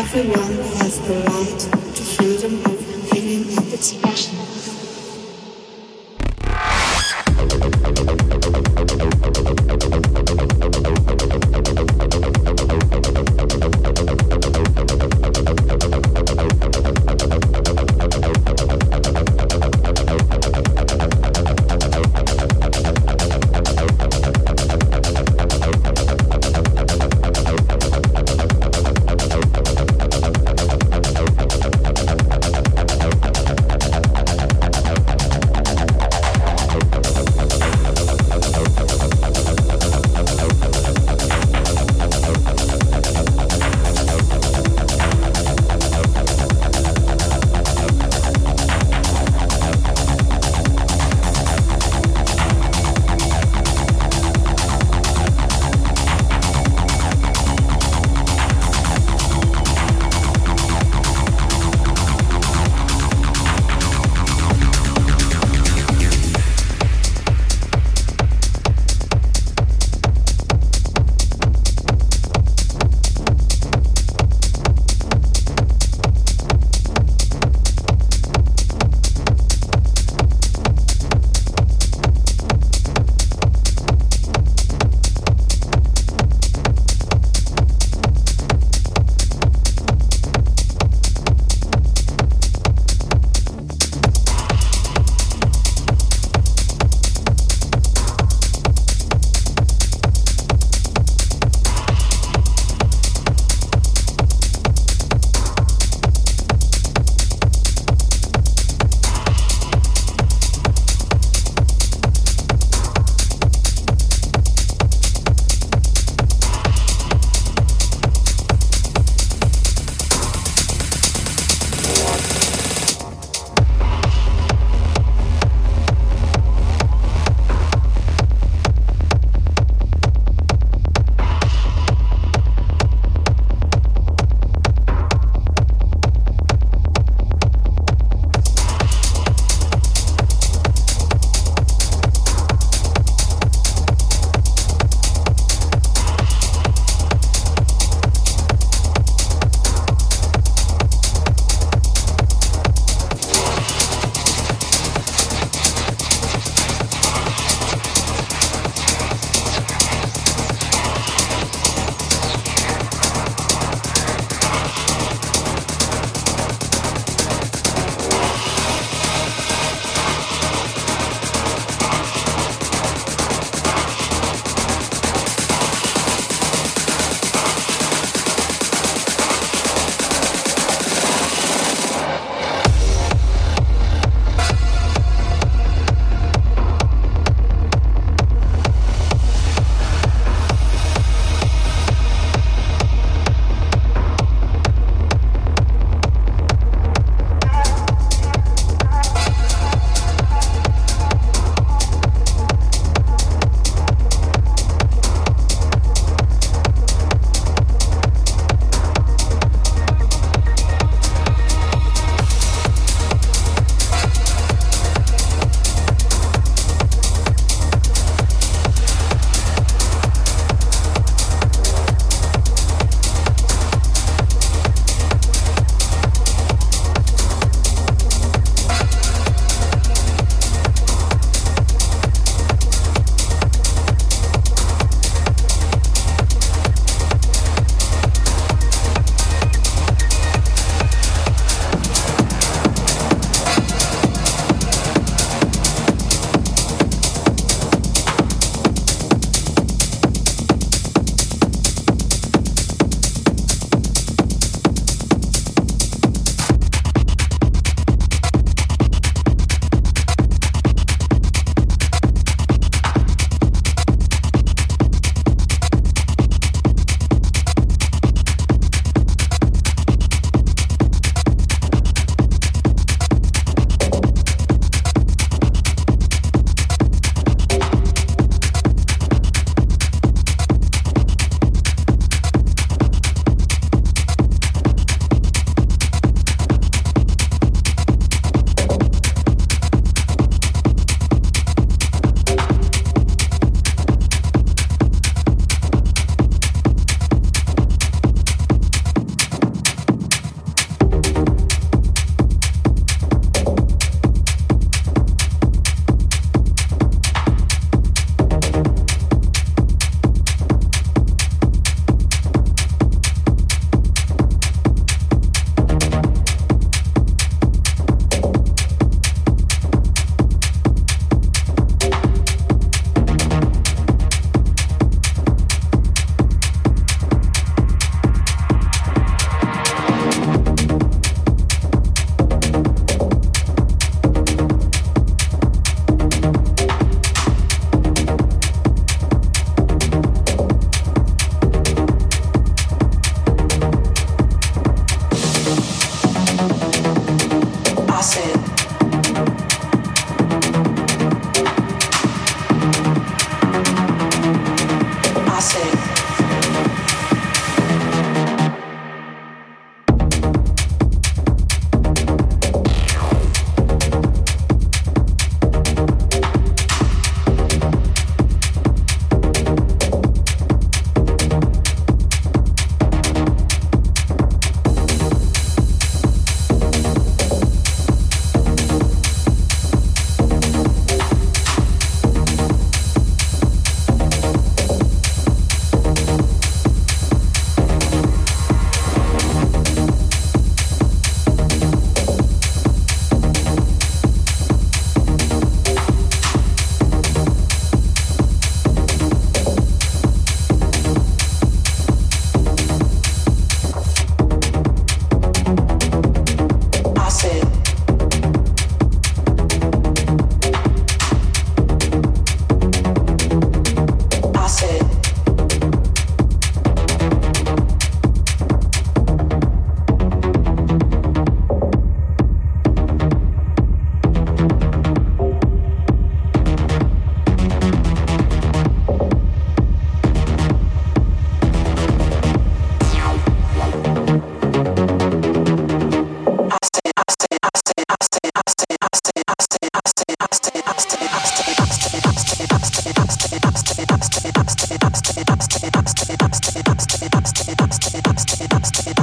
Everyone has the right to freedom of opinion and expression.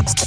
Thank you.